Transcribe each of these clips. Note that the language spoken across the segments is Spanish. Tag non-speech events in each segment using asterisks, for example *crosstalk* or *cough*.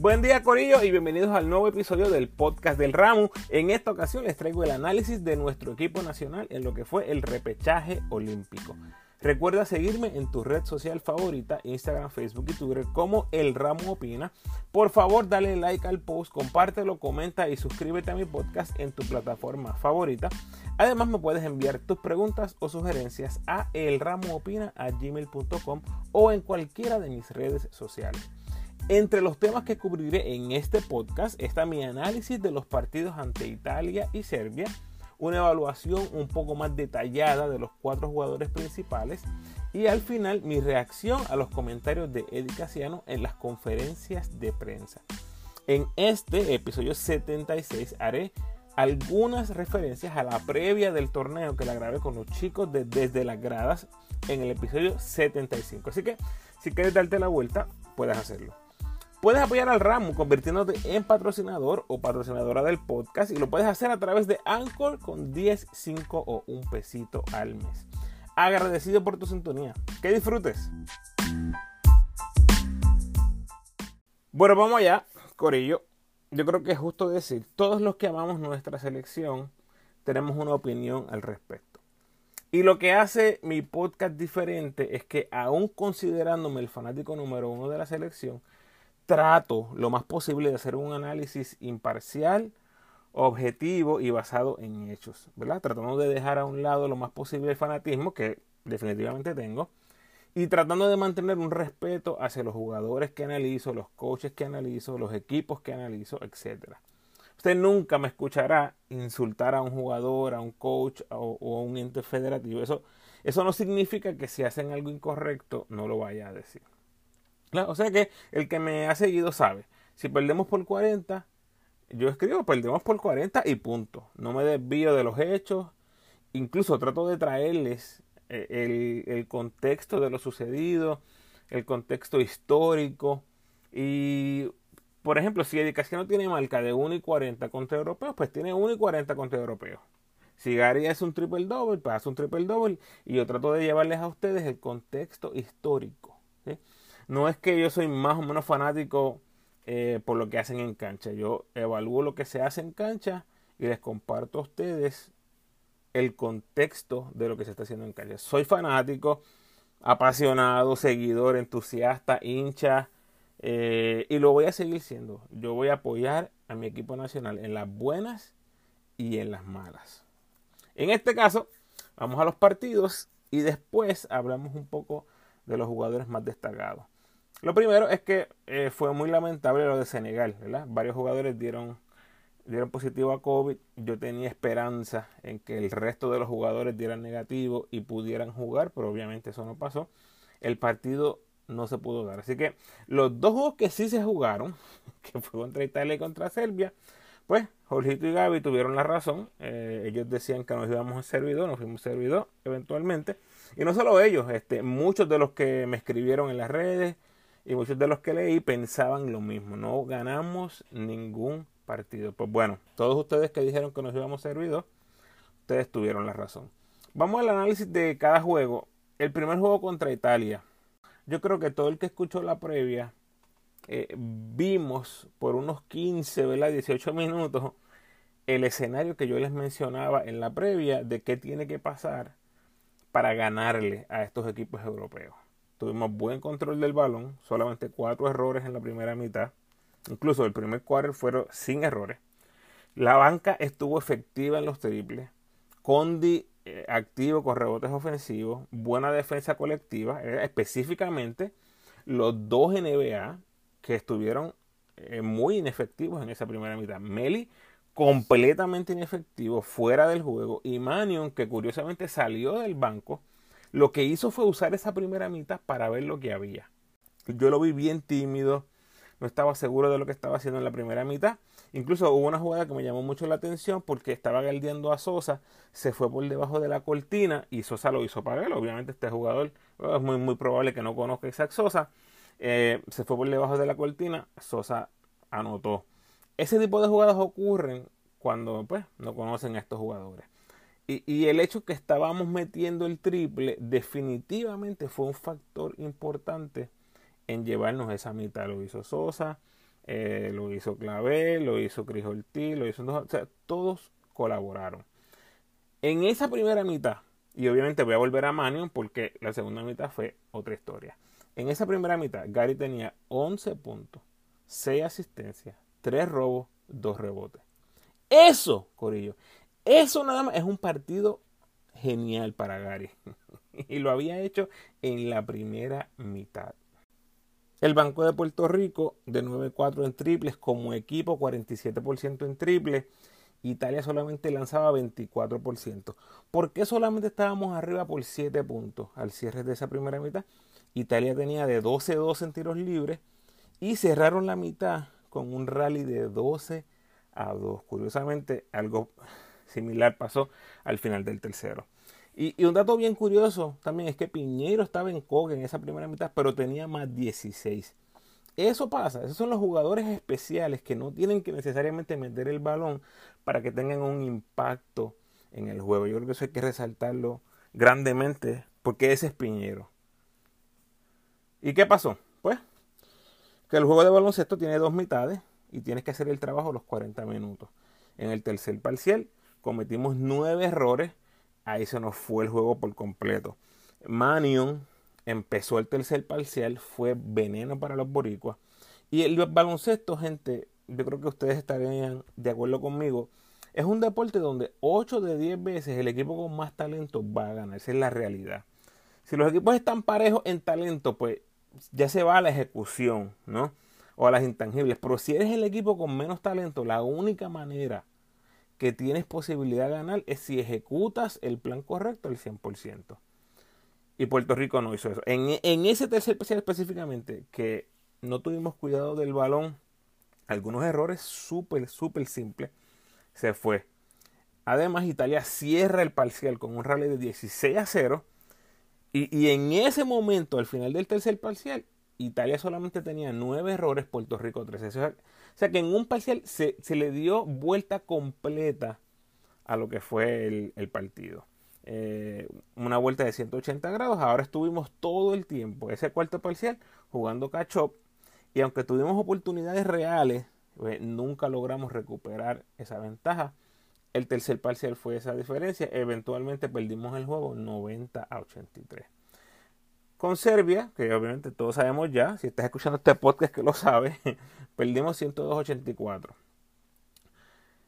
Buen día Corillo y bienvenidos al nuevo episodio del podcast del Ramo. En esta ocasión les traigo el análisis de nuestro equipo nacional en lo que fue el repechaje olímpico. Recuerda seguirme en tu red social favorita, Instagram, Facebook y Twitter como El Ramo Opina. Por favor, dale like al post, compártelo, comenta y suscríbete a mi podcast en tu plataforma favorita. Además, me puedes enviar tus preguntas o sugerencias a elramoopina.gmail.com o en cualquiera de mis redes sociales. Entre los temas que cubriré en este podcast está mi análisis de los partidos ante Italia y Serbia, una evaluación un poco más detallada de los cuatro jugadores principales y al final mi reacción a los comentarios de Eddie Casiano en las conferencias de prensa. En este episodio 76 haré algunas referencias a la previa del torneo que la grabé con los chicos de Desde las Gradas en el episodio 75. Así que si quieres darte la vuelta, puedes hacerlo. Puedes apoyar al ramo convirtiéndote en patrocinador o patrocinadora del podcast y lo puedes hacer a través de Anchor con 10, 5 o un pesito al mes. Agradecido por tu sintonía. Que disfrutes. Bueno, vamos allá, Corillo. Yo creo que es justo decir, todos los que amamos nuestra selección tenemos una opinión al respecto. Y lo que hace mi podcast diferente es que aún considerándome el fanático número uno de la selección, trato lo más posible de hacer un análisis imparcial, objetivo y basado en hechos, ¿verdad? Tratando de dejar a un lado lo más posible el fanatismo que definitivamente tengo y tratando de mantener un respeto hacia los jugadores que analizo, los coaches que analizo, los equipos que analizo, etc. Usted nunca me escuchará insultar a un jugador, a un coach o, a un ente federativo. Eso, eso no significa que si hacen algo incorrecto no lo vaya a decir. O sea que el que me ha seguido sabe. Si perdemos por 40, yo escribo perdemos por 40 y punto. No me desvío de los hechos. Incluso trato de traerles eh, el, contexto de lo sucedido, el contexto histórico. Y, por ejemplo, si no tiene marca de 1 y 40 contra europeos, pues tiene 1 y 40 contra europeos. Si Gary es un triple double, pues hace un triple double. Y yo trato de llevarles a ustedes el contexto histórico. ¿sí? No es que yo soy más o menos fanático eh, por lo que hacen en cancha. Yo evalúo lo que se hace en cancha y les comparto a ustedes el contexto de lo que se está haciendo en cancha. Soy fanático, apasionado, seguidor, entusiasta, hincha eh, y lo voy a seguir siendo. Yo voy a apoyar a mi equipo nacional en las buenas y en las malas. En este caso, vamos a los partidos y después hablamos un poco de los jugadores más destacados. Lo primero es que eh, fue muy lamentable lo de Senegal, ¿verdad? Varios jugadores dieron, dieron positivo a COVID. Yo tenía esperanza en que el resto de los jugadores dieran negativo y pudieran jugar, pero obviamente eso no pasó. El partido no se pudo dar. Así que los dos juegos que sí se jugaron, *laughs* que fue contra Italia y contra Serbia, pues Jorgito y Gaby tuvieron la razón. Eh, ellos decían que nos íbamos a servidor, nos fuimos servidor eventualmente. Y no solo ellos, este, muchos de los que me escribieron en las redes, y muchos de los que leí pensaban lo mismo, no ganamos ningún partido. Pues bueno, todos ustedes que dijeron que nos íbamos a servir ustedes tuvieron la razón. Vamos al análisis de cada juego. El primer juego contra Italia. Yo creo que todo el que escuchó la previa eh, vimos por unos 15, ¿verdad? 18 minutos el escenario que yo les mencionaba en la previa de qué tiene que pasar para ganarle a estos equipos europeos. Tuvimos buen control del balón, solamente cuatro errores en la primera mitad. Incluso el primer quarter fueron sin errores. La banca estuvo efectiva en los triples. Condi eh, activo con rebotes ofensivos. Buena defensa colectiva. específicamente los dos NBA que estuvieron eh, muy inefectivos en esa primera mitad. Meli completamente inefectivo, fuera del juego. Y Manion, que curiosamente salió del banco lo que hizo fue usar esa primera mitad para ver lo que había. Yo lo vi bien tímido, no estaba seguro de lo que estaba haciendo en la primera mitad. Incluso hubo una jugada que me llamó mucho la atención porque estaba galdeando a Sosa, se fue por debajo de la cortina y Sosa lo hizo para él. Obviamente este jugador es muy, muy probable que no conozca a Sosa. Eh, se fue por debajo de la cortina, Sosa anotó. Ese tipo de jugadas ocurren cuando pues, no conocen a estos jugadores. Y, el hecho que estábamos metiendo el triple definitivamente fue un factor importante en llevarnos esa mitad. Lo hizo Sosa, eh, lo hizo Clavel, lo hizo Cris lo hizo... O sea, todos colaboraron. En esa primera mitad, y obviamente voy a volver a Manion porque la segunda mitad fue otra historia. En esa primera mitad, Gary tenía 11 puntos, 6 asistencias, 3 robos, 2 rebotes. Eso, Corillo, eso nada más es un partido genial para Gary. *laughs* y lo había hecho en la primera mitad. El Banco de Puerto Rico de 9-4 en triples, como equipo 47% en triples. Italia solamente lanzaba 24%. ¿Por qué solamente estábamos arriba por 7 puntos al cierre de esa primera mitad? Italia tenía de 12-12 en tiros libres y cerraron la mitad con un rally de 12 a 2. Curiosamente, algo similar pasó al final del tercero. Y, un dato bien curioso también es que Piñeiro estaba en coge en esa primera mitad, pero tenía más 16. Eso pasa, esos son los jugadores especiales que no tienen que necesariamente meter el balón para que tengan un impacto en el juego. Yo creo que eso hay que resaltarlo grandemente porque ese es Piñero. ¿Y qué pasó? Pues que el juego de baloncesto tiene dos mitades y tienes que hacer el trabajo los 40 minutos. En el tercer parcial cometimos nueve errores ahí se nos fue el juego por completo. Manion empezó el tercer parcial, fue veneno para los boricuas. Y el baloncesto, gente, yo creo que ustedes estarían de acuerdo conmigo, es un deporte donde 8 de 10 veces el equipo con más talento va a ganar. Esa es la realidad. Si los equipos están parejos en talento, pues ya se va a la ejecución, ¿no? O a las intangibles. Pero si eres el equipo con menos talento, la única manera que tienes posibilidad de ganar es si ejecutas el plan correcto al 100%. Y Puerto Rico no hizo eso. En, ese tercer especial específicamente, que no tuvimos cuidado del balón, algunos errores súper, súper simples, se fue. Además, Italia cierra el parcial con un rally de 16 a 0. Y, y en ese momento, al final del tercer parcial, Italia solamente tenía 9 errores, Puerto Rico 13. O sea que en un parcial se, le dio vuelta completa a lo que fue el, partido. Eh, una vuelta de 180 grados. Ahora estuvimos todo el tiempo, ese cuarto parcial, jugando catch up. Y aunque tuvimos oportunidades reales, pues, nunca logramos recuperar esa ventaja. El tercer parcial fue esa diferencia. Eventualmente perdimos el juego 90 a 83 con Serbia, que obviamente todos sabemos ya, si estás escuchando este podcast que lo sabes, *laughs* perdimos 102-84.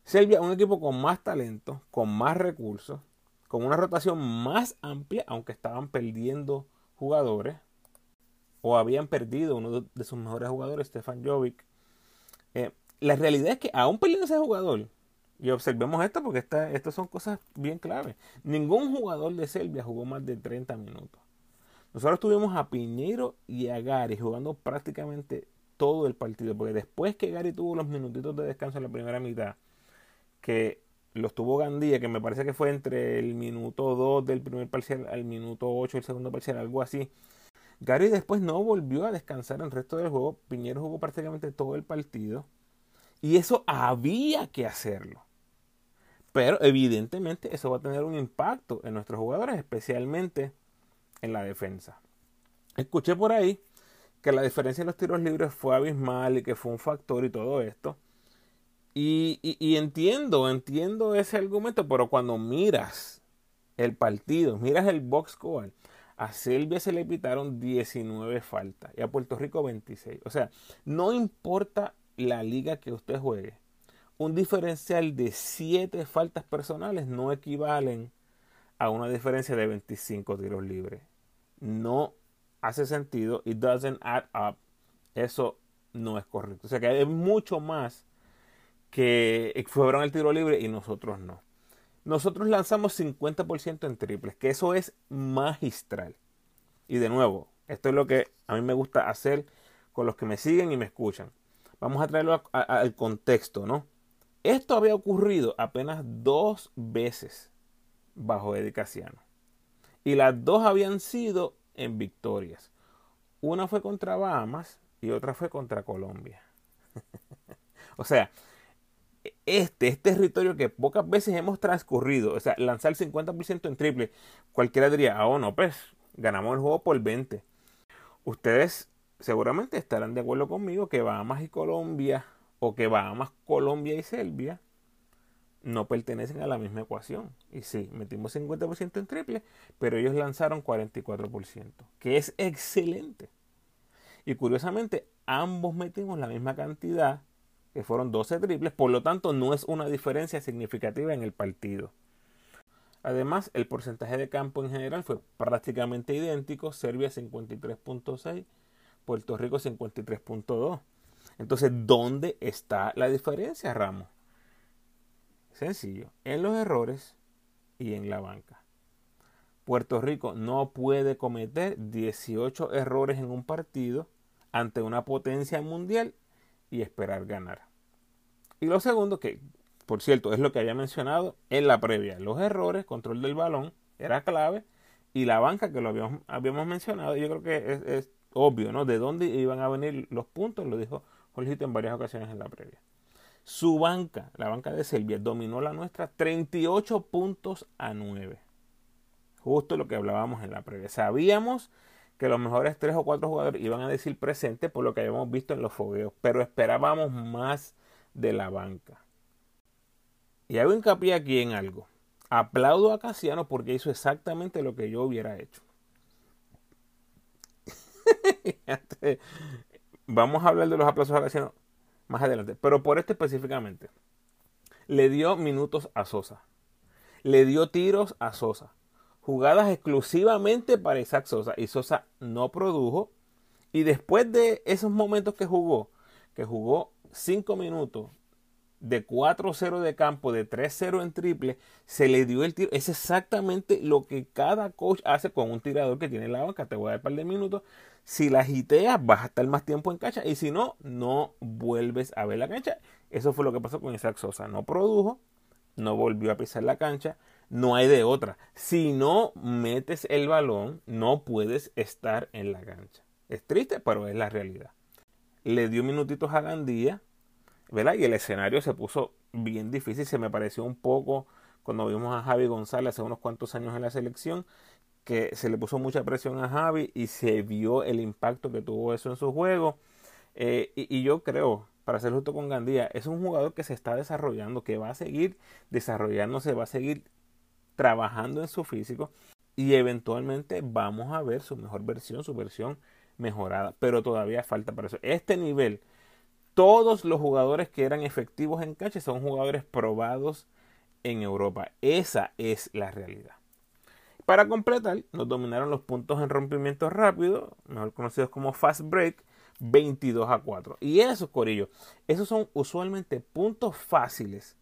Serbia, un equipo con más talento, con más recursos, con una rotación más amplia, aunque estaban perdiendo jugadores, o habían perdido uno de sus mejores jugadores, Stefan Jovic. Eh, la realidad es que aún perdiendo ese jugador, y observemos esto porque estas son cosas bien claves, ningún jugador de Serbia jugó más de 30 minutos. Nosotros tuvimos a Piñero y a Gary jugando prácticamente todo el partido, porque después que Gary tuvo los minutitos de descanso en la primera mitad, que los tuvo Gandía, que me parece que fue entre el minuto 2 del primer parcial al minuto 8 del segundo parcial, algo así. Gary después no volvió a descansar el resto del juego. Piñero jugó prácticamente todo el partido. Y eso había que hacerlo. Pero evidentemente eso va a tener un impacto en nuestros jugadores, especialmente en la defensa. Escuché por ahí que la diferencia en los tiros libres fue abismal y que fue un factor y todo esto. Y, entiendo, entiendo ese argumento, pero cuando miras el partido, miras el box score, a Serbia se le pitaron 19 faltas y a Puerto Rico 26. O sea, no importa la liga que usted juegue, un diferencial de 7 faltas personales no equivalen a una diferencia de 25 tiros libres no hace sentido. It doesn't add up. Eso no es correcto. O sea que hay mucho más que fueron el tiro libre y nosotros no. Nosotros lanzamos 50% en triples, que eso es magistral. Y de nuevo, esto es lo que a mí me gusta hacer con los que me siguen y me escuchan. Vamos a traerlo al contexto, ¿no? Esto había ocurrido apenas dos veces bajo Edicaciano. Y las dos habían sido en victorias. Una fue contra Bahamas y otra fue contra Colombia. *laughs* o sea, este es territorio que pocas veces hemos transcurrido. O sea, lanzar 50% en triple. Cualquiera diría, ah, oh no, pues ganamos el juego por 20. Ustedes seguramente estarán de acuerdo conmigo que Bahamas y Colombia, o que Bahamas, Colombia y Serbia, no pertenecen a la misma ecuación. Y sí, metimos 50% en triple, pero ellos lanzaron 44%, que es excelente. Y curiosamente, ambos metimos la misma cantidad, que fueron 12 triples, por lo tanto no es una diferencia significativa en el partido. Además, el porcentaje de campo en general fue prácticamente idéntico, Serbia 53.6, Puerto Rico 53.2. Entonces, ¿dónde está la diferencia, Ramos? Sencillo, en los errores y en la banca. Puerto Rico no puede cometer 18 errores en un partido ante una potencia mundial y esperar ganar. Y lo segundo, que por cierto es lo que había mencionado en la previa, los errores, control del balón, era clave, y la banca que lo habíamos, mencionado, yo creo que es, obvio, ¿no? De dónde iban a venir los puntos, lo dijo Jorgito en varias ocasiones en la previa. Su banca, la banca de Serbia, dominó la nuestra 38 puntos a 9. Justo lo que hablábamos en la previa. Sabíamos que los mejores tres o cuatro jugadores iban a decir presente por lo que habíamos visto en los fogueos, pero esperábamos más de la banca. Y hago hincapié aquí en algo. Aplaudo a Casiano porque hizo exactamente lo que yo hubiera hecho. *laughs* Vamos a hablar de los aplausos a Casiano más adelante. Pero por este específicamente. Le dio minutos a Sosa. Le dio tiros a Sosa. Jugadas exclusivamente para Isaac Sosa. Y Sosa no produjo. Y después de esos momentos que jugó, que jugó 5 minutos de 4-0 de campo, de 3-0 en triple, se le dio el tiro. Es exactamente lo que cada coach hace con un tirador que tiene la banca. Te voy a dar un par de minutos. Si la giteas, vas a estar más tiempo en cancha. Y si no, no vuelves a ver la cancha. Eso fue lo que pasó con Isaac Sosa. No produjo, no volvió a pisar la cancha. No hay de otra. Si no metes el balón, no puedes estar en la cancha. Es triste, pero es la realidad. Le dio minutitos a Gandía ¿verdad? Y el escenario se puso bien difícil, se me pareció un poco cuando vimos a Javi González hace unos cuantos años en la selección, que se le puso mucha presión a Javi y se vio el impacto que tuvo eso en su juego. Eh, y, yo creo, para ser justo con Gandía, es un jugador que se está desarrollando, que va a seguir desarrollándose, va a seguir trabajando en su físico y eventualmente vamos a ver su mejor versión, su versión mejorada, pero todavía falta para eso. Este nivel todos los jugadores que eran efectivos en cancha son jugadores probados en Europa. Esa es la realidad. Para completar, nos dominaron los puntos en rompimiento rápido, mejor conocidos como fast break, 22 a 4. Y eso, Corillo, esos son usualmente puntos fáciles,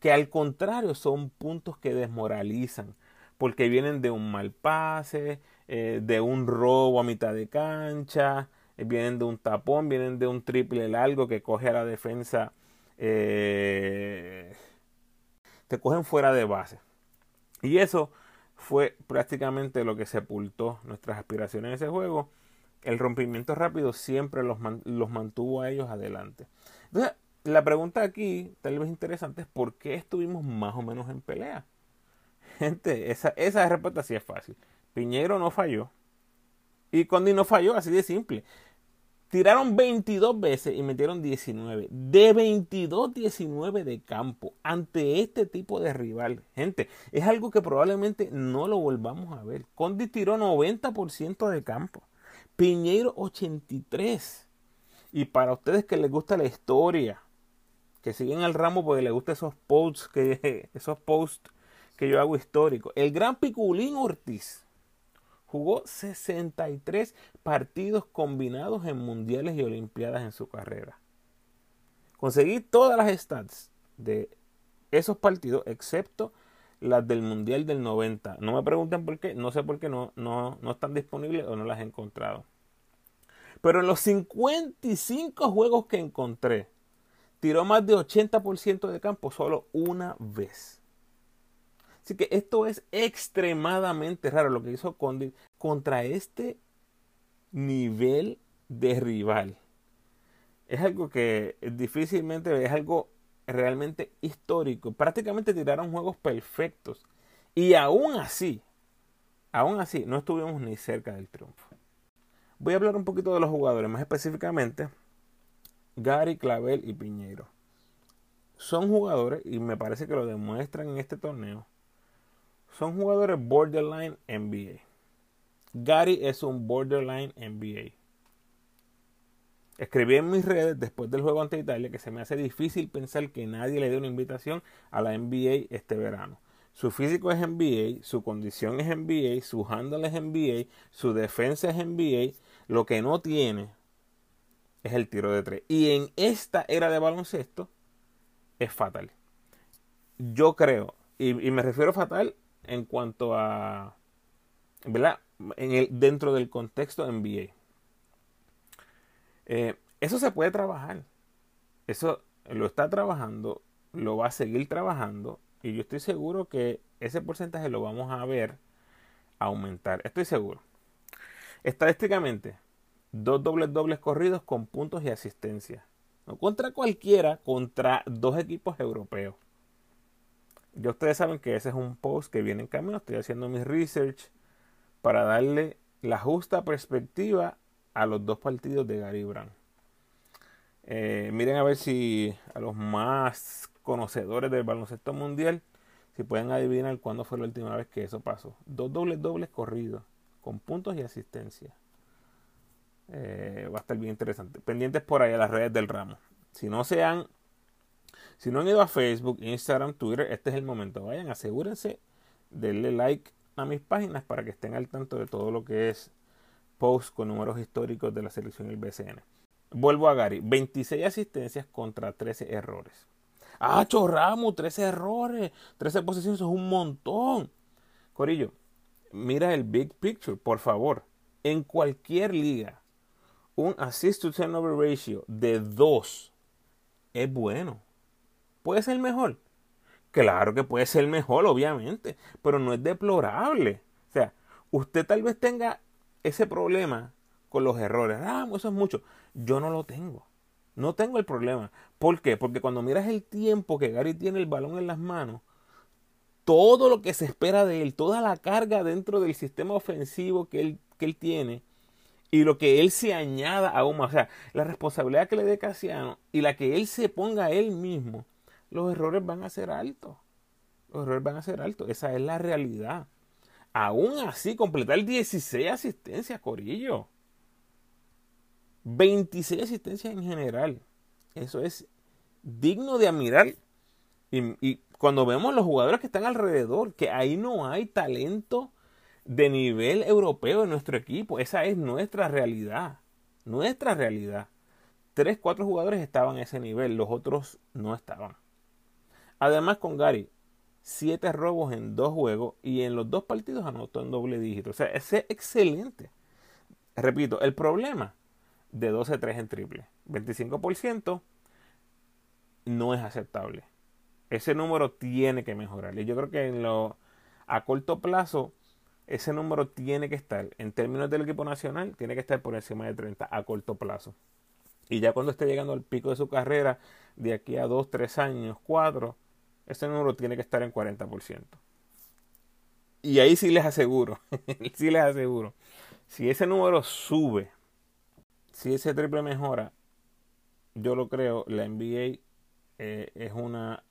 que al contrario son puntos que desmoralizan, porque vienen de un mal pase, eh, de un robo a mitad de cancha, vienen de un tapón, vienen de un triple largo que coge a la defensa, eh, te cogen fuera de base. Y eso fue prácticamente lo que sepultó nuestras aspiraciones en ese juego. El rompimiento rápido siempre los, los mantuvo a ellos adelante. Entonces, la pregunta aquí, tal vez interesante, es por qué estuvimos más o menos en pelea. *laughs* Gente, esa, esa respuesta sí es fácil. Piñero no falló. Y Condi no falló, así de simple. Tiraron 22 veces y metieron 19. De 22-19 de campo ante este tipo de rival. Gente, es algo que probablemente no lo volvamos a ver. Condi tiró 90% de campo. Piñeiro 83. Y para ustedes que les gusta la historia, que siguen al ramo porque les gustan esos posts que, *laughs* esos posts que yo hago históricos. El gran Piculín Ortiz Jugó 63 partidos combinados en mundiales y olimpiadas en su carrera. Conseguí todas las stats de esos partidos, excepto las del Mundial del 90. No me pregunten por qué, no sé por qué no, no, no están disponibles o no las he encontrado. Pero en los 55 juegos que encontré, tiró más de 80% de campo solo una vez. Así que esto es extremadamente raro lo que hizo Condi contra este nivel de rival. Es algo que difícilmente es algo realmente histórico. Prácticamente tiraron juegos perfectos. Y aún así, aún así, no estuvimos ni cerca del triunfo. Voy a hablar un poquito de los jugadores, más específicamente Gary, Clavel y Piñeiro. Son jugadores, y me parece que lo demuestran en este torneo, son jugadores borderline NBA. Gary es un borderline NBA. Escribí en mis redes después del juego ante Italia que se me hace difícil pensar que nadie le dé una invitación a la NBA este verano. Su físico es NBA, su condición es NBA, su handle es NBA, su defensa es NBA. Lo que no tiene es el tiro de tres. Y en esta era de baloncesto es fatal. Yo creo, y, me refiero fatal en cuanto a, ¿verdad? En el, dentro del contexto NBA. Eh, eso se puede trabajar. Eso lo está trabajando, lo va a seguir trabajando y yo estoy seguro que ese porcentaje lo vamos a ver aumentar. Estoy seguro. Estadísticamente, dos dobles dobles corridos con puntos y asistencia. No contra cualquiera, contra dos equipos europeos. Ya ustedes saben que ese es un post que viene en camino. Estoy haciendo mi research para darle la justa perspectiva a los dos partidos de Gary Brown. Eh, miren a ver si a los más conocedores del baloncesto mundial, si pueden adivinar cuándo fue la última vez que eso pasó. Dos dobles dobles corridos, con puntos y asistencia. Eh, va a estar bien interesante. Pendientes por ahí a las redes del ramo. Si no se han, si no han ido a Facebook, Instagram, Twitter, este es el momento. Vayan, asegúrense, denle like a mis páginas para que estén al tanto de todo lo que es post con números históricos de la selección del BCN. Vuelvo a Gary, 26 asistencias contra 13 errores. Ah, Chorramo, 13 errores, 13 posiciones, es un montón. Corillo, mira el big picture, por favor. En cualquier liga, un assist to turnover ratio de 2 es bueno. ¿Puede ser mejor? Claro que puede ser mejor, obviamente, pero no es deplorable. O sea, usted tal vez tenga ese problema con los errores. Ah, eso es mucho. Yo no lo tengo. No tengo el problema. ¿Por qué? Porque cuando miras el tiempo que Gary tiene el balón en las manos, todo lo que se espera de él, toda la carga dentro del sistema ofensivo que él, que él tiene, y lo que él se añada aún más, o sea, la responsabilidad que le dé Casiano y la que él se ponga a él mismo, los errores van a ser altos. Los errores van a ser altos. Esa es la realidad. Aún así, completar 16 asistencias, Corillo. 26 asistencias en general. Eso es digno de admirar. Y, y, cuando vemos los jugadores que están alrededor, que ahí no hay talento de nivel europeo en nuestro equipo. Esa es nuestra realidad. Nuestra realidad. Tres, cuatro jugadores estaban a ese nivel, los otros no estaban. Además, con Gary, siete robos en dos juegos y en los dos partidos anotó en doble dígito. O sea, ese es excelente. Repito, el problema de 12-3 en triple, 25% no es aceptable. Ese número tiene que mejorar. Y yo creo que a corto plazo ese número tiene que estar, en términos del equipo nacional, tiene que estar por encima de 30 a corto plazo. Y ya cuando esté llegando al pico de su carrera, de aquí a 2, 3 años, 4, ese número tiene que estar en 40%. Y ahí sí les aseguro, *laughs* sí les aseguro, si ese número sube, si ese triple mejora, yo lo creo, la NBA eh, es una,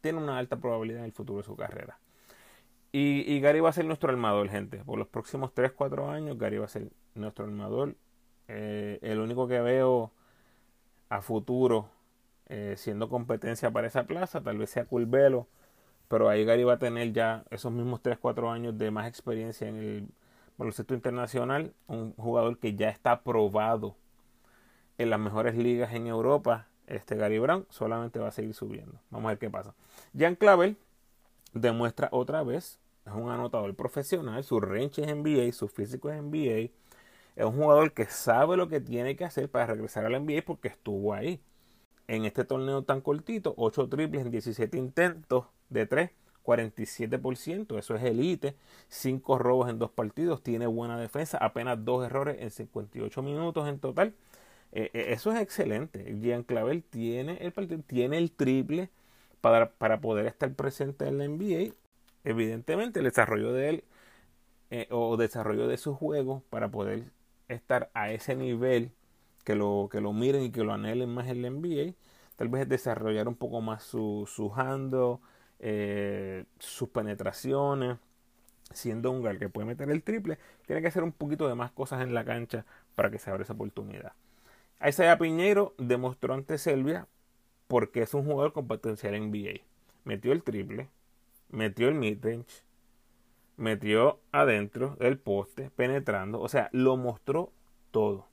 tiene una alta probabilidad en el futuro de su carrera. Y, Gary va a ser nuestro armador, gente. Por los próximos 3, 4 años, Gary va a ser nuestro armador. Eh, el único que veo a futuro eh, siendo competencia para esa plaza, tal vez sea Culvelo, pero ahí Gary va a tener ya esos mismos 3, 4 años de más experiencia en el baloncesto internacional. Un jugador que ya está probado en las mejores ligas en Europa. Este Gary Brown solamente va a seguir subiendo. Vamos a ver qué pasa. Jan Clavel demuestra otra vez, es un anotador profesional, su range es NBA, su físico es NBA, es un jugador que sabe lo que tiene que hacer para regresar a la NBA porque estuvo ahí. En este torneo tan cortito, 8 triples en 17 intentos de 3, 47%, eso es elite, 5 robos en dos partidos, tiene buena defensa, apenas 2 errores en 58 minutos en total. Eh, eh, eso es excelente. Gian Clavel tiene el tiene el triple, para, para poder estar presente en la NBA. Evidentemente, el desarrollo de él eh, o desarrollo de su juego para poder estar a ese nivel, que lo, que lo miren y que lo anhelen más en la NBA, tal vez desarrollar un poco más su, su eh, sus penetraciones, siendo un gal que puede meter el triple, tiene que hacer un poquito de más cosas en la cancha para que se abra esa oportunidad. Isaiah Piñeiro demostró ante Selvia porque es un jugador con potencial NBA. Metió el triple, metió el midrange, metió adentro del poste, penetrando, o sea, lo mostró todo.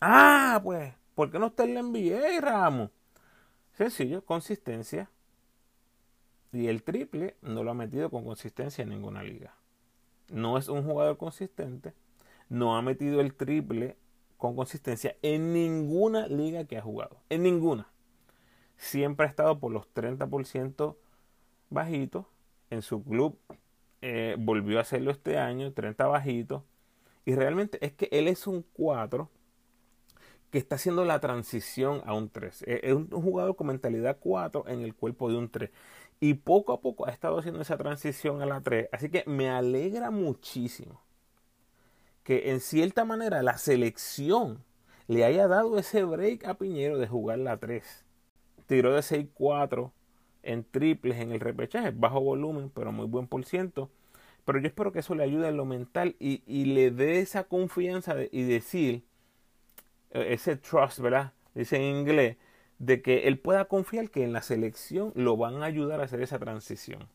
Ah, pues, ¿por qué no está en la NBA, Ramos? Sencillo, consistencia. Y el triple no lo ha metido con consistencia en ninguna liga. No es un jugador consistente. No ha metido el triple con consistencia en ninguna liga que ha jugado. En ninguna. Siempre ha estado por los 30% bajitos. En su club eh, volvió a hacerlo este año, 30 bajitos. Y realmente es que él es un 4 que está haciendo la transición a un 3. Es un jugador con mentalidad 4 en el cuerpo de un 3. Y poco a poco ha estado haciendo esa transición a la 3. Así que me alegra muchísimo que en cierta manera la selección le haya dado ese break a Piñero de jugar la 3. Tiró de 6-4 en triples en el repechaje, bajo volumen, pero muy buen por ciento. Pero yo espero que eso le ayude en lo mental y, le dé esa confianza y decir, eh, ese trust, ¿verdad? Dice en inglés, de que él pueda confiar que en la selección lo van a ayudar a hacer esa transición.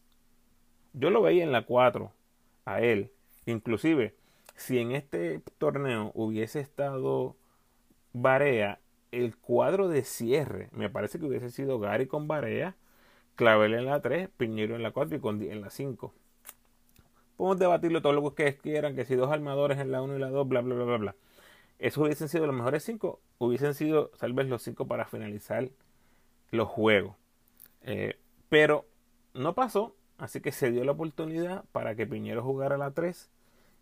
Yo lo veía en la 4 a él. Inclusive, si en este torneo hubiese estado Barea, el cuadro de cierre, me parece que hubiese sido Gary con Barea, Clavel en la 3, Piñero en la 4 y Condi en la 5. Podemos debatirlo todo lo que quieran, que si dos armadores en la 1 y la 2, bla, bla, bla, bla, bla esos hubiesen sido los mejores cinco, hubiesen sido tal vez los cinco para finalizar los juegos. Eh, pero no pasó, así que se dio la oportunidad para que Piñero jugara la 3.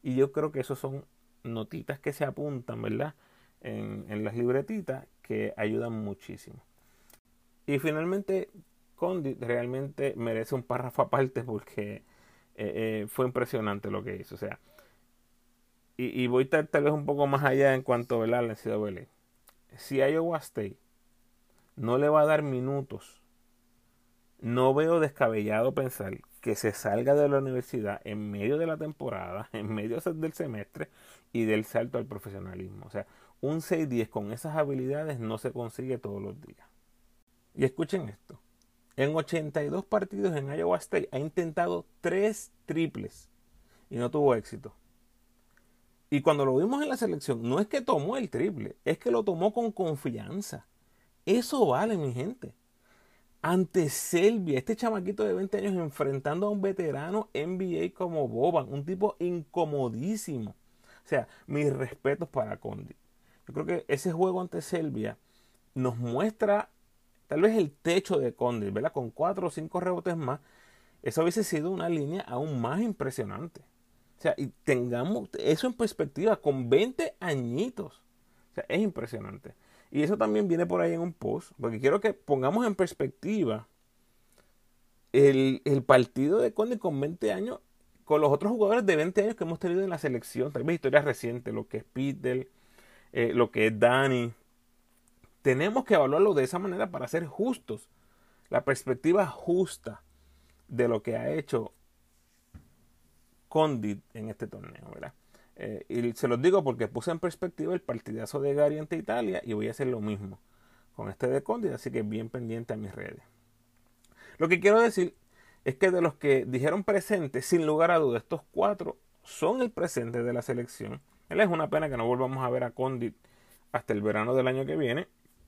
Y yo creo que esos son notitas que se apuntan, ¿verdad? En, las libretitas que ayudan muchísimo. Y finalmente, Condit realmente merece un párrafo aparte porque eh, eh, fue impresionante lo que hizo. O sea, y, voy tal, vez un poco más allá en cuanto a la NCAA. Si Iowa State no le va a dar minutos, no veo descabellado pensar que se salga de la universidad en medio de la temporada, *laughs* en medio del semestre y del salto al profesionalismo. O sea, un 6-10 con esas habilidades no se consigue todos los días. Y escuchen esto. En 82 partidos en Iowa State ha intentado tres triples y no tuvo éxito. Y cuando lo vimos en la selección, no es que tomó el triple, es que lo tomó con confianza. Eso vale, mi gente. Ante Selvia, este chamaquito de 20 años enfrentando a un veterano NBA como Boban, un tipo incomodísimo. O sea, mis respetos para Condi. Yo creo que ese juego ante Selvia nos muestra tal vez el techo de Condi, ¿verdad? Con cuatro o cinco rebotes más, eso hubiese sido una línea aún más impresionante. O sea, y tengamos eso en perspectiva con 20 añitos. O sea, es impresionante. Y eso también viene por ahí en un post, porque quiero que pongamos en perspectiva el, partido de Conde con 20 años con los otros jugadores de 20 años que hemos tenido en la selección. Tal vez historias recientes, lo que es Peter, eh, lo que es Dani. Tenemos que evaluarlo de esa manera para ser justos. La perspectiva justa de lo que ha hecho Condit en este torneo, ¿verdad? Eh, y se los digo porque puse en perspectiva el partidazo de Gary ante Italia y voy a hacer lo mismo con este de Condit, así que bien pendiente a mis redes. Lo que quiero decir es que de los que dijeron presente, sin lugar a dudas, estos cuatro son el presente de la selección. Es una pena que no volvamos a ver a Condit hasta el verano del año que viene.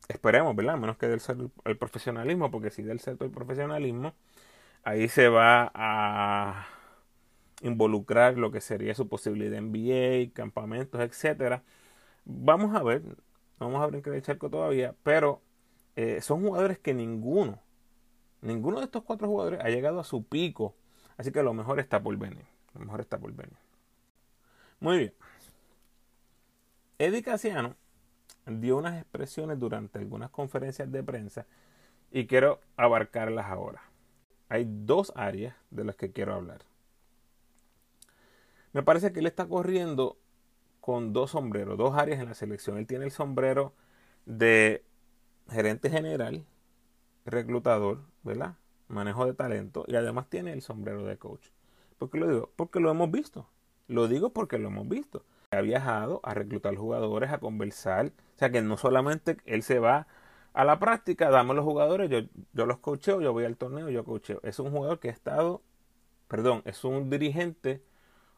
Esperemos, ¿verdad? menos que del el profesionalismo, porque si del salto el profesionalismo, ahí se va a involucrar lo que sería su posibilidad de NBA, campamentos, etcétera. Vamos a ver, vamos a brincar el charco todavía, pero eh, son jugadores que ninguno, ninguno de estos cuatro jugadores ha llegado a su pico, así que lo mejor está por venir, lo mejor está por venir. Muy bien. Eddie Casiano dio unas expresiones durante algunas conferencias de prensa y quiero abarcarlas ahora. Hay dos áreas de las que quiero hablar. Me parece que él está corriendo con dos sombreros, dos áreas en la selección. Él tiene el sombrero de gerente general, reclutador, ¿verdad? Manejo de talento y además tiene el sombrero de coach. ¿Por qué lo digo? Porque lo hemos visto. Lo digo porque lo hemos visto. Ha viajado a reclutar jugadores, a conversar. O sea que no solamente él se va a la práctica, damos los jugadores, yo, yo los coacheo, yo voy al torneo, yo coacheo. Es un jugador que ha estado, perdón, es un dirigente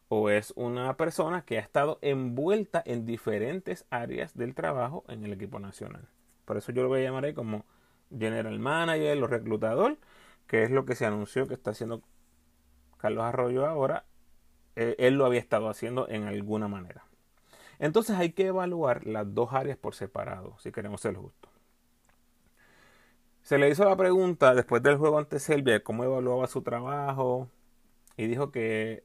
o es una persona que ha estado envuelta en diferentes áreas del trabajo en el equipo nacional. Por eso yo lo voy a llamar ahí como general manager o reclutador, que es lo que se anunció que está haciendo Carlos Arroyo ahora. Eh, él lo había estado haciendo en alguna manera. Entonces hay que evaluar las dos áreas por separado, si queremos ser justos. Se le hizo la pregunta después del juego ante Serbia cómo evaluaba su trabajo y dijo que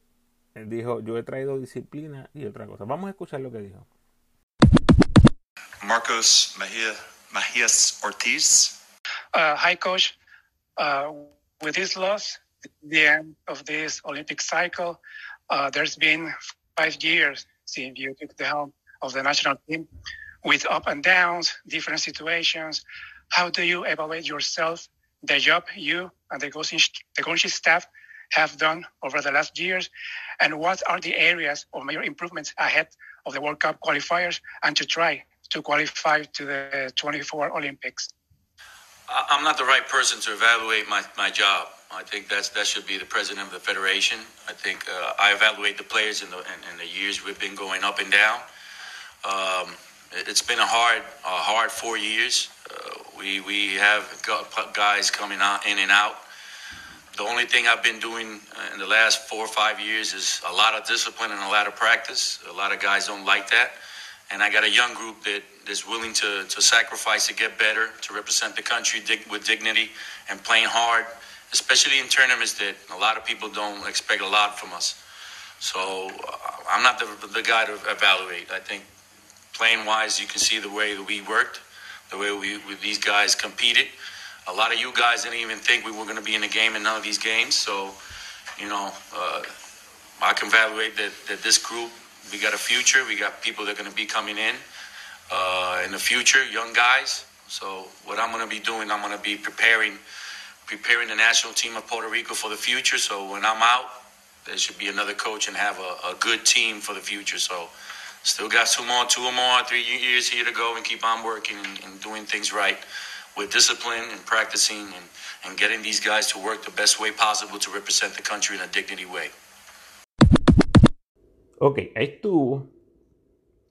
dijo yo he traído disciplina y otra cosa. Vamos a escuchar lo que dijo. Marcos Mejia, Mejias Ortiz. Uh, hi, coach. Uh, with this loss, the end of this Olympic cycle, uh, there's been five years since you took the helm of the national team with up and downs, different situations. How do you evaluate yourself, the job you and the coaching, the coaching staff have done over the last years, and what are the areas of major improvements ahead of the World Cup qualifiers and to try to qualify to the 24 Olympics? I'm not the right person to evaluate my, my job. I think that's that should be the president of the federation. I think uh, I evaluate the players in the in, in, the years we've been going up and down. Um, it, has been a hard a hard four years. Uh, we we have got guys coming out in and out. The only thing I've been doing uh, in the last four or five years is a lot of discipline and a lot of practice. A lot of guys don't like that. And I got a young group that is willing to, to sacrifice to get better, to represent the country with dignity and playing hard, especially in tournaments that a lot of people don't expect a lot from us. So uh, I'm not the, the guy to evaluate. I think playing wise, you can see the way that we worked, the way we, we these guys competed. A lot of you guys didn't even think we were going to be in the game in none of these games. So, you know, uh, I can evaluate that, that this group, we got a future. We got people that are going to be coming in uh, in the future, young guys. So, what I'm going to be doing, I'm going to be preparing preparing the national team of Puerto Rico for the future. So, when I'm out, there should be another coach and have a, a good team for the future. So, Still got two more, two or more, three years here to go and keep on working and, and doing things right with discipline and practicing and, and getting these guys to work the best way possible to represent the country in a dignity way. Ok, ahí estuvo.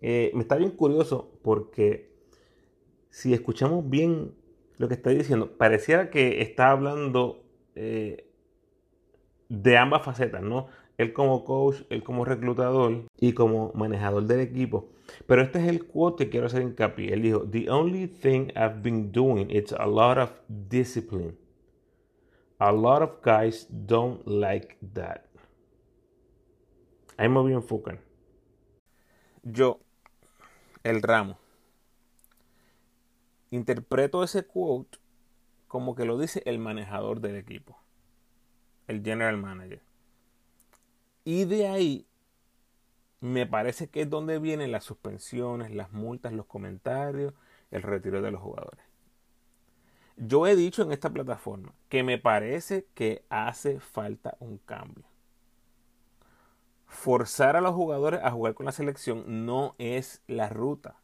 Eh, me está bien curioso porque si escuchamos bien lo que está diciendo, pareciera que está hablando eh, de ambas facetas, ¿no? Él como coach, él como reclutador y como manejador del equipo. Pero este es el quote que quiero hacer hincapié. Él dijo, The only thing I've been doing it's a lot of discipline. A lot of guys don't like that. Ahí me voy a enfocar. Yo, el ramo, interpreto ese quote como que lo dice el manejador del equipo, el general manager. Y de ahí me parece que es donde vienen las suspensiones, las multas, los comentarios, el retiro de los jugadores. Yo he dicho en esta plataforma que me parece que hace falta un cambio. Forzar a los jugadores a jugar con la selección no es la ruta.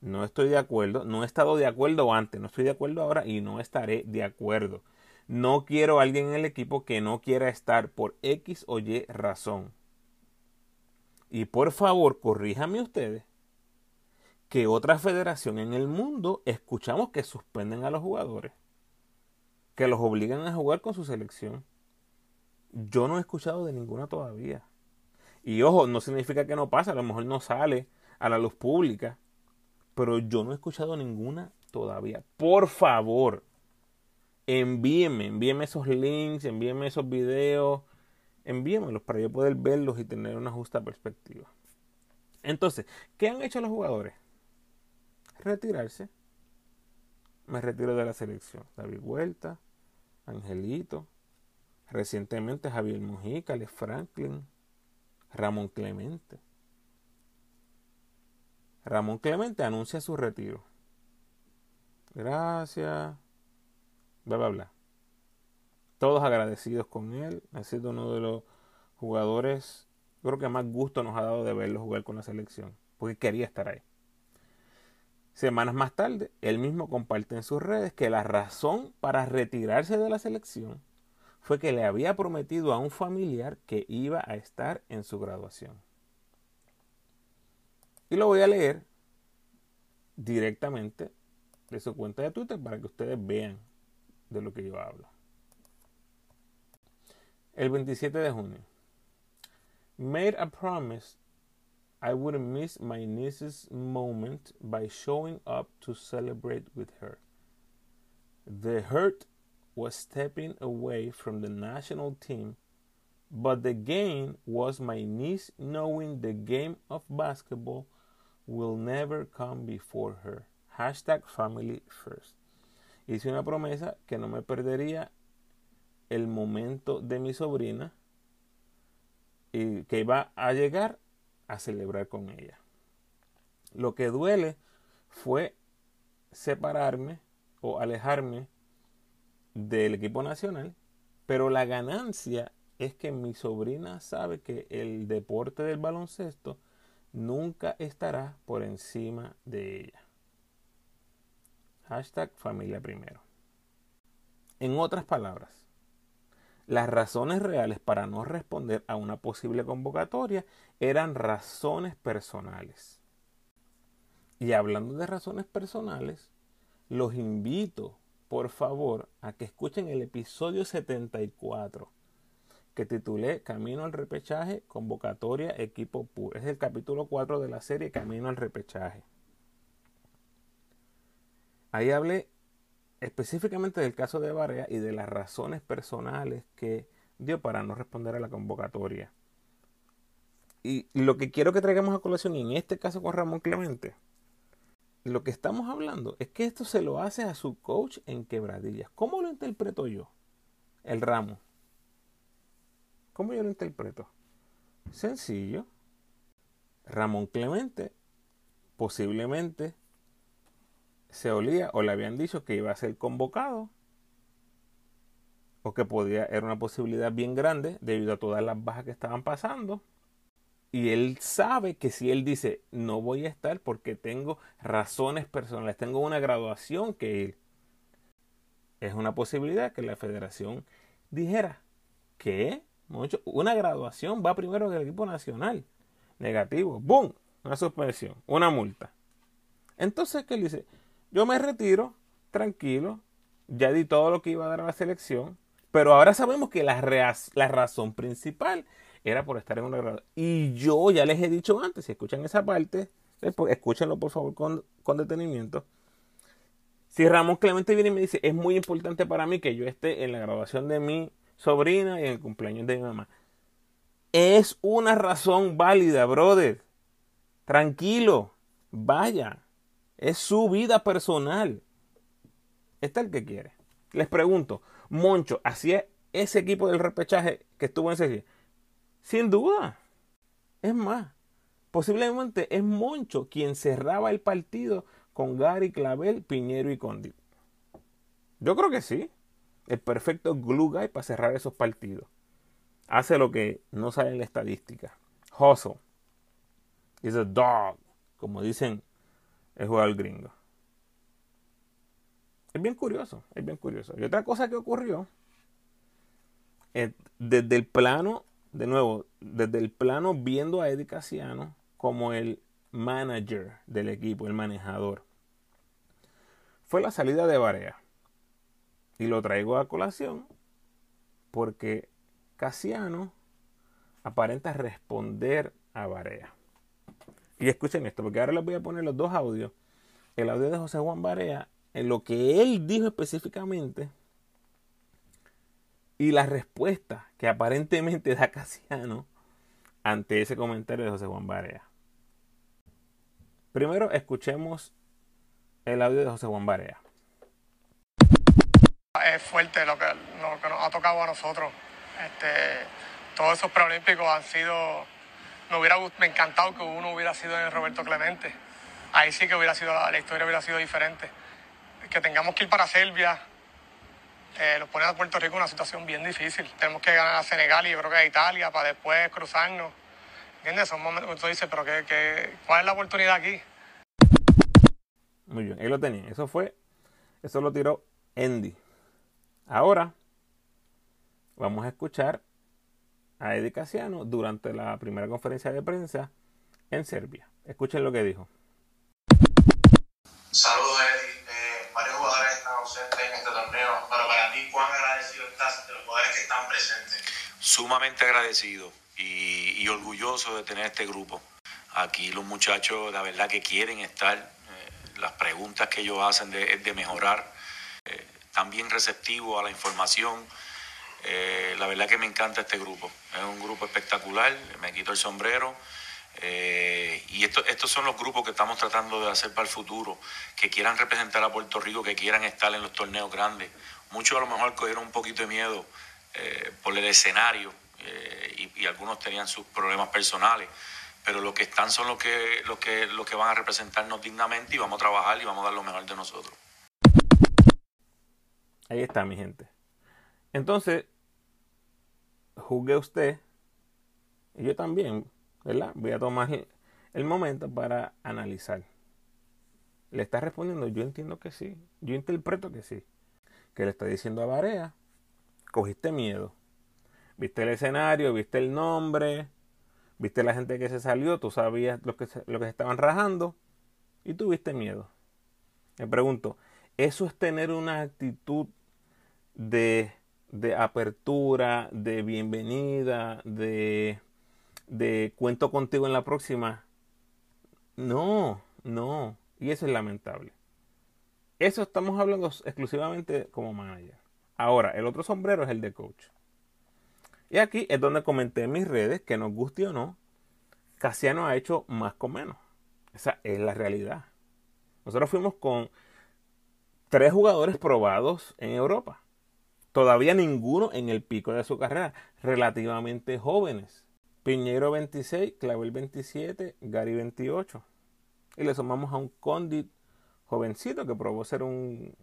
No estoy de acuerdo, no he estado de acuerdo antes, no estoy de acuerdo ahora y no estaré de acuerdo. No quiero a alguien en el equipo que no quiera estar por X o Y razón. Y por favor, corríjame ustedes que otra federación en el mundo escuchamos que suspenden a los jugadores, que los obligan a jugar con su selección. Yo no he escuchado de ninguna todavía. Y ojo, no significa que no pase, a lo mejor no sale a la luz pública, pero yo no he escuchado ninguna todavía. Por favor, envíenme, envíenme esos links, envíenme esos videos, envíenmelos para yo poder verlos y tener una justa perspectiva. Entonces, ¿qué han hecho los jugadores? Retirarse. Me retiro de la selección. David Vuelta, Angelito, recientemente Javier Mujica, Franklin, Ramón Clemente. Ramón Clemente anuncia su retiro. Gracias. Bla, bla, bla. Todos agradecidos con él. Ha sido uno de los jugadores, creo que más gusto nos ha dado de verlo jugar con la selección. Porque quería estar ahí. Semanas más tarde, él mismo comparte en sus redes que la razón para retirarse de la selección fue que le había prometido a un familiar que iba a estar en su graduación. Y lo voy a leer directamente de su cuenta de Twitter para que ustedes vean de lo que yo hablo. El 27 de junio. Made a promise I wouldn't miss my niece's moment by showing up to celebrate with her. The hurt was stepping away from the national team, but the gain was my niece knowing the game of basketball will never come before her. Hashtag family first. Hice una promesa que no me perdería el momento de mi sobrina y que iba a llegar a celebrar con ella. Lo que duele fue separarme o alejarme del equipo nacional, pero la ganancia es que mi sobrina sabe que el deporte del baloncesto nunca estará por encima de ella. Hashtag familia primero. En otras palabras, las razones reales para no responder a una posible convocatoria eran razones personales. Y hablando de razones personales, los invito, por favor, a que escuchen el episodio 74 que titulé Camino al repechaje, convocatoria, equipo PUR. Es el capítulo 4 de la serie Camino al repechaje. Ahí hablé específicamente del caso de Barea y de las razones personales que dio para no responder a la convocatoria. Y lo que quiero que traigamos a colación, y en este caso con Ramón Clemente, lo que estamos hablando es que esto se lo hace a su coach en quebradillas. ¿Cómo lo interpreto yo? El ramo. ¿Cómo yo lo interpreto? Sencillo. Ramón Clemente posiblemente se olía o le habían dicho que iba a ser convocado o que podía era una posibilidad bien grande debido a todas las bajas que estaban pasando y él sabe que si él dice no voy a estar porque tengo razones personales, tengo una graduación que ir, es una posibilidad que la federación dijera que una graduación va primero que el equipo nacional. Negativo, ¡boom! Una suspensión, una multa. Entonces, ¿qué él dice? Yo me retiro, tranquilo, ya di todo lo que iba a dar a la selección, pero ahora sabemos que la, la razón principal era por estar en una graduación. Y yo ya les he dicho antes, si escuchan esa parte, eh, pues, escúchenlo por favor con, con detenimiento. Si Ramón Clemente viene y me dice, es muy importante para mí que yo esté en la graduación de mi sobrina y en el cumpleaños de mi mamá. Es una razón válida, brother. Tranquilo, vaya. Es su vida personal. Este es el que quiere. Les pregunto, Moncho, ¿hacía ese equipo del repechaje que estuvo en serie? Sin duda. Es más, posiblemente es Moncho quien cerraba el partido con Gary Clavel, Piñero y Condi. Yo creo que sí. El perfecto glue guy para cerrar esos partidos. Hace lo que no sale en la estadística. Hustle. Is a dog. Como dicen el jugador gringo. Es bien curioso, es bien curioso. Y otra cosa que ocurrió, desde el plano, de nuevo, desde el plano viendo a Eddie Casiano como el manager del equipo, el manejador, fue la salida de Barea. Y lo traigo a colación porque Casiano aparenta responder a Barea. Y escuchen esto, porque ahora les voy a poner los dos audios. El audio de José Juan Barea, en lo que él dijo específicamente, y la respuesta que aparentemente da Casiano ante ese comentario de José Juan Barea. Primero escuchemos el audio de José Juan Barea. Es fuerte lo que, lo que nos ha tocado a nosotros. Este, todos esos preolímpicos han sido me hubiera me encantado que uno hubiera sido en Roberto Clemente. ahí sí que hubiera sido la, la historia hubiera sido diferente. Que tengamos que ir para Serbia, eh, nos pone a Puerto Rico en una situación bien difícil. Tenemos que ganar a Senegal y yo creo que a Italia para después cruzarnos. ¿Entiendes? Son momentos que tú dices, pero ¿qué, qué, cuál es la oportunidad aquí? Muy bien, ahí lo tenía. Eso fue, eso lo tiró Andy. Ahora vamos a escuchar a Eddie Casiano durante la primera conferencia de prensa en Serbia. Escuchen lo que dijo. Saludos, Eddie. Eh, varios jugadores están ausentes en este torneo, pero para ti, ¿cuán agradecido estás de los jugadores que están presentes? Sumamente agradecido y, y orgulloso de tener este grupo. Aquí los muchachos, la verdad que quieren estar. Eh, las preguntas que ellos hacen de, es de mejorar. Eh, también receptivo a la información. Eh, la verdad que me encanta este grupo. Es un grupo espectacular. Me quito el sombrero. Eh, y esto, estos son los grupos que estamos tratando de hacer para el futuro, que quieran representar a Puerto Rico, que quieran estar en los torneos grandes. Muchos a lo mejor cogieron un poquito de miedo eh, por el escenario y, y, algunos tenían sus problemas personales, pero los que están son los que, los, que, los que van a representarnos dignamente y vamos a trabajar y vamos a dar lo mejor de nosotros. Ahí está, mi gente. Entonces, juzgue usted, y yo también, ¿verdad? Voy a tomar el momento para analizar. ¿Le está respondiendo? Yo entiendo que sí. Yo interpreto que sí. Que le está diciendo a Barea, cogiste miedo. Viste el escenario, viste el nombre, viste la gente que se salió, tú sabías lo que se, lo que se estaban rajando y tuviste miedo. Me pregunto, ¿eso es tener una actitud de, de apertura, de bienvenida, de de cuento contigo en la próxima. No, no. Y eso es lamentable. Eso estamos hablando exclusivamente como manager. Ahora, el otro sombrero es el de coach. Y aquí es donde comenté en mis redes que nos guste o no, Casiano ha hecho más con menos. Esa es la realidad. Nosotros fuimos con tres jugadores probados en Europa. Todavía ninguno en el pico de su carrera. Relativamente jóvenes. Piñero 26, Clavel 27, Gary 28. Y le sumamos a un Condit jovencito que probó ser un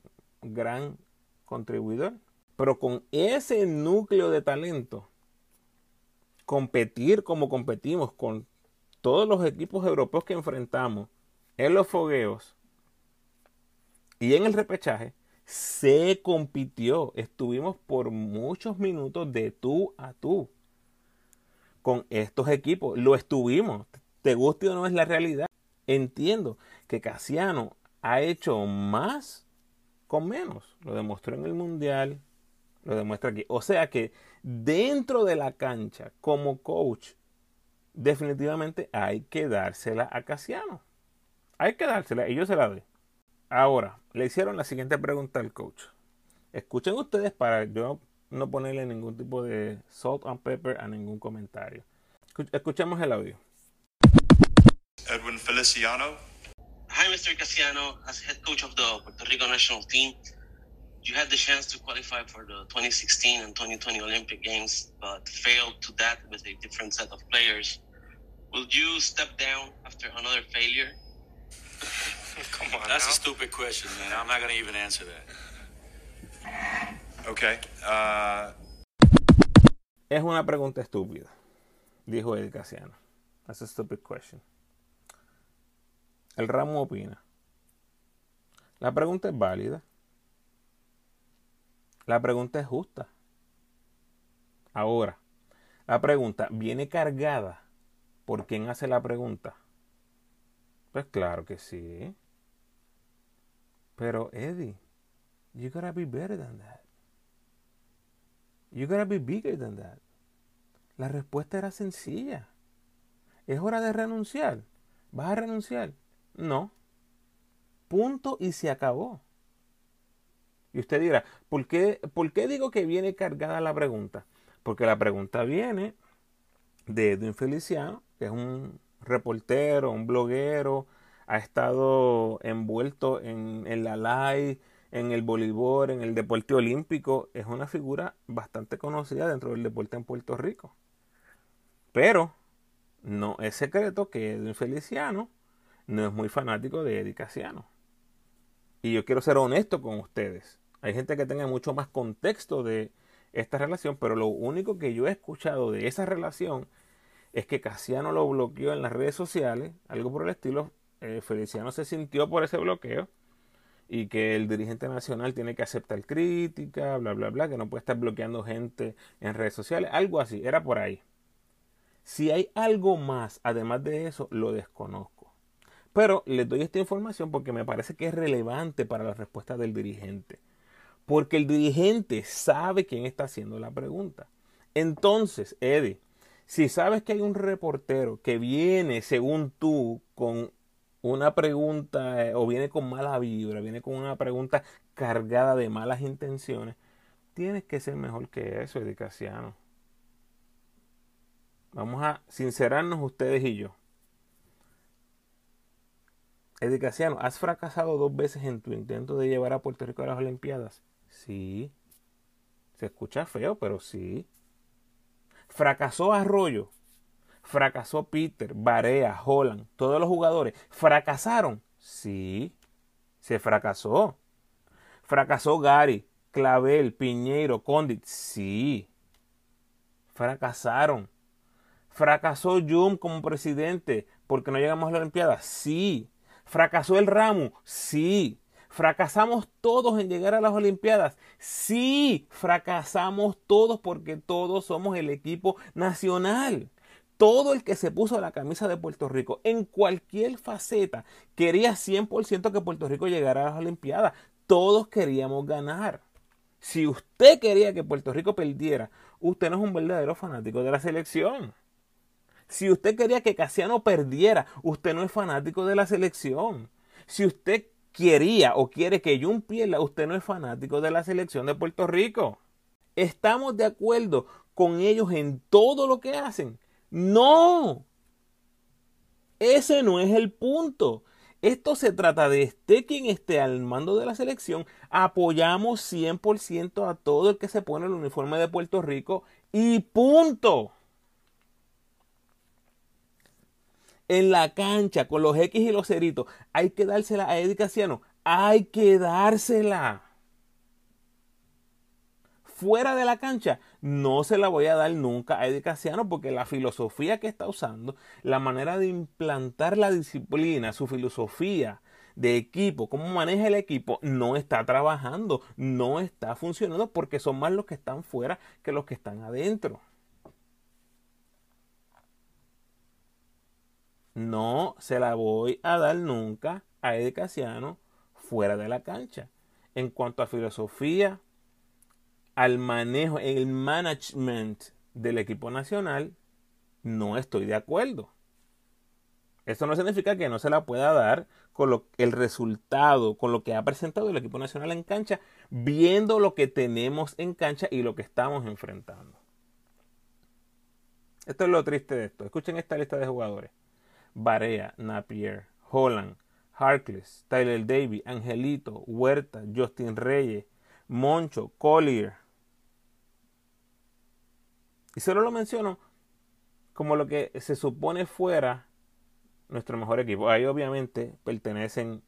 gran contribuidor. Pero con ese núcleo de talento, competir como competimos con todos los equipos europeos que enfrentamos en los fogueos y en el repechaje, se compitió. Estuvimos por muchos minutos de tú a tú con estos equipos. Lo estuvimos. Te guste o no es la realidad. Entiendo que Casiano ha hecho más con menos. Lo demostró en el Mundial. Lo demuestra aquí. O sea que dentro de la cancha, como coach, definitivamente hay que dársela a Casiano. Hay que dársela y yo se la doy. Ahora, le hicieron la siguiente pregunta al coach. Escuchen ustedes para yo no ponerle ningún tipo de salt and pepper a ningún comentario. Escuchemos el audio. Edwin Feliciano. Hi, Mr. Casiano. As head coach of the Puerto Rico national team, you had the chance to qualify for the 2016 and 2020 Olympic Games, but failed to that with a different set of players. Will you step down after another failure? *laughs* Come on That's now. a stupid question, man. I'm not going to even answer that. Okay. Uh, Es una pregunta estúpida, dijo el Casiano. That's a stupid question. El ramo opina. La pregunta es válida. La pregunta es justa. Ahora, la pregunta viene cargada por quien hace la pregunta. Pues claro que sí. Pero Eddie, you gotta be better than that. You gotta be bigger than that. La respuesta era sencilla. ¿Es hora de renunciar? ¿Vas a renunciar? No. Punto y se acabó. Y usted dirá, ¿por qué, ¿por qué digo que viene cargada la pregunta? Porque la pregunta viene de Edwin Feliciano, que es un reportero, un bloguero, ha estado envuelto en, en la LAI, en el voleibol, en el deporte olímpico, es una figura bastante conocida dentro del deporte en Puerto Rico. Pero no es secreto que Edwin Feliciano no es muy fanático de Eddie Casiano. Y yo quiero ser honesto con ustedes. Hay gente que tenga mucho más contexto de esta relación, pero lo único que yo he escuchado de esa relación es que Casiano lo bloqueó en las redes sociales, algo por el estilo. Eh, Feliciano se sintió por ese bloqueo y que el dirigente nacional tiene que aceptar crítica, bla, bla, bla, que no puede estar bloqueando gente en redes sociales, algo así, era por ahí. Si hay algo más, además de eso, lo desconozco. Pero les doy esta información porque me parece que es relevante para la respuesta del dirigente. Porque el dirigente sabe quién está haciendo la pregunta. Entonces, Eddie, si sabes que hay un reportero que viene, según tú, con una pregunta eh, o viene con mala vibra, viene con una pregunta cargada de malas intenciones, tienes que ser mejor que eso, Edicaciano. Vamos a sincerarnos ustedes y yo. Edicaciano, ¿has fracasado dos veces en tu intento de llevar a Puerto Rico a las Olimpiadas? Sí. Se escucha feo, pero sí. Fracasó Arroyo. Fracasó Peter, Barea, Holland, todos los jugadores. ¿Fracasaron? Sí, se fracasó. Fracasó Gary, Clavel, Piñeiro, Condit. Sí, fracasaron. Fracasó Jum como presidente porque no llegamos a la Olimpiada. Sí. Fracasó el Ramo. Sí. ¿Fracasamos todos en llegar a las Olimpiadas? Sí, fracasamos todos porque todos somos el equipo nacional. Todo el que se puso la camisa de Puerto Rico en cualquier faceta quería 100% que Puerto Rico llegara a las Olimpiadas. Todos queríamos ganar. Si usted quería que Puerto Rico perdiera, usted no es un verdadero fanático de la selección. Si usted quería que Casiano perdiera, usted no es fanático de la selección. Si usted quería o quiere que Jun pierda, usted no es fanático de la selección de Puerto Rico. ¿Estamos de acuerdo con ellos en todo lo que hacen? No. Ese no es el punto. Esto se trata de este quien esté al mando de la selección. Apoyamos 100% a todo el que se pone el uniforme de Puerto Rico y punto. en la cancha con los X y los ceritos, hay que dársela a Eddie Casiano. Hay que dársela. Fuera de la cancha, no se la voy a dar nunca a Eddie Casiano porque la filosofía que está usando, la manera de implantar la disciplina, su filosofía de equipo, cómo maneja el equipo, no está trabajando, no está funcionando porque son más los que están fuera que los que están adentro. no se la voy a dar nunca a Eddie Casiano fuera de la cancha. En cuanto a filosofía, al manejo, el management del equipo nacional, no estoy de acuerdo. Eso no significa que no se la pueda dar con el resultado, con lo que ha presentado el equipo nacional en cancha, viendo lo que tenemos en cancha y lo que estamos enfrentando. Esto es lo triste de esto. Escuchen esta lista de jugadores. Barea, Napier, Holland, Harkless, Tyler Davy, Angelito, Huerta, Justin Reyes, Moncho, Collier. Y solo lo menciono como lo que se supone fuera nuestro mejor equipo. Ahí obviamente pertenecen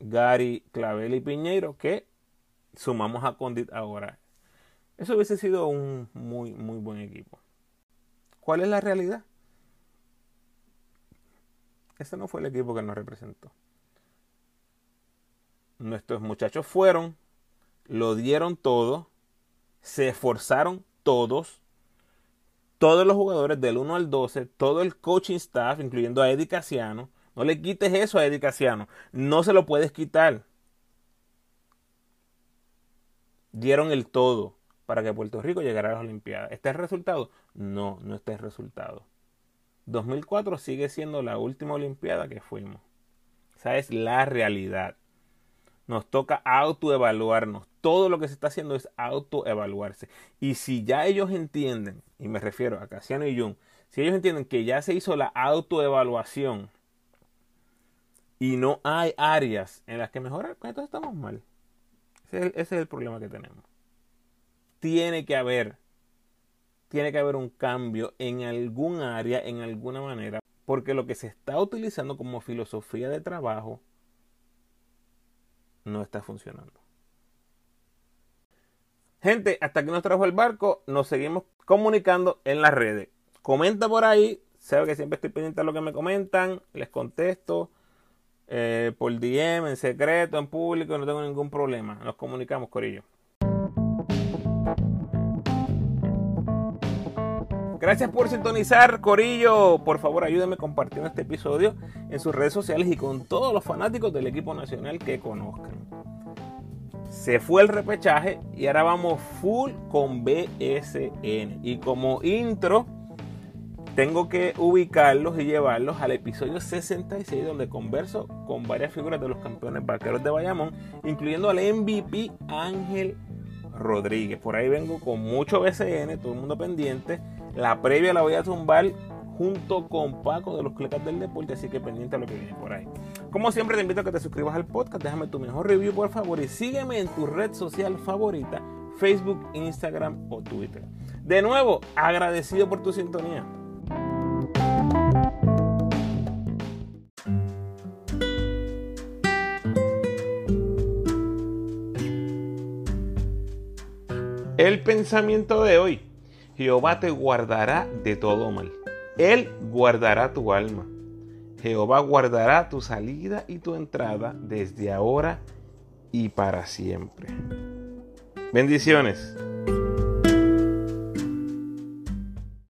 Gary, Clavel y Piñeiro que sumamos a Condit ahora. Eso hubiese sido un muy, muy buen equipo. ¿Cuál es la realidad? Ese no fue el equipo que nos representó. Nuestros muchachos fueron, lo dieron todo, se esforzaron todos, todos los jugadores del 1 al 12, todo el coaching staff, incluyendo a Eddie Casiano. No le quites eso a Eddie Casiano, no se lo puedes quitar. Dieron el todo para que Puerto Rico llegara a las Olimpiadas. ¿Está el resultado? No, no está el resultado. 2004 sigue siendo la última Olimpiada que fuimos. Esa es la realidad. Nos toca autoevaluarnos. Todo lo que se está haciendo es autoevaluarse. Y si ya ellos entienden, y me refiero a Casiano y Jung, si ellos entienden que ya se hizo la autoevaluación y no hay áreas en las que mejorar, pues entonces estamos mal. ese es el problema que tenemos. Tiene que haber tiene que haber un cambio en algún área, en alguna manera, porque lo que se está utilizando como filosofía de trabajo no está funcionando. Gente, hasta que nos trajo el barco, nos seguimos comunicando en las redes. Comenta por ahí, sabe que siempre estoy pendiente de lo que me comentan, les contesto eh, por DM, en secreto, en público, no tengo ningún problema. Nos comunicamos, Corillo. Gracias por sintonizar, Corillo. Por favor, ayúdenme compartiendo este episodio en sus redes sociales y con todos los fanáticos del equipo nacional que conozcan. Se fue el repechaje y ahora vamos full con BSN. Y como intro, tengo que ubicarlos y llevarlos al episodio 66 donde converso con varias figuras de los campeones barqueros de Bayamón, incluyendo al MVP Ángel Rodríguez. Por ahí vengo con mucho BCN, todo el mundo pendiente. La previa la voy a tumbar junto con Paco de los Clecas del Deporte, así que pendiente a lo que viene por ahí. Como siempre te invito a que te suscribas al podcast, déjame tu mejor review por favor y sígueme en tu red social favorita, Facebook, Instagram o Twitter. De nuevo, agradecido por tu sintonía. El pensamiento de hoy. Jehová te guardará de todo mal. Él guardará tu alma. Jehová guardará tu salida y tu entrada desde ahora y para siempre. Bendiciones.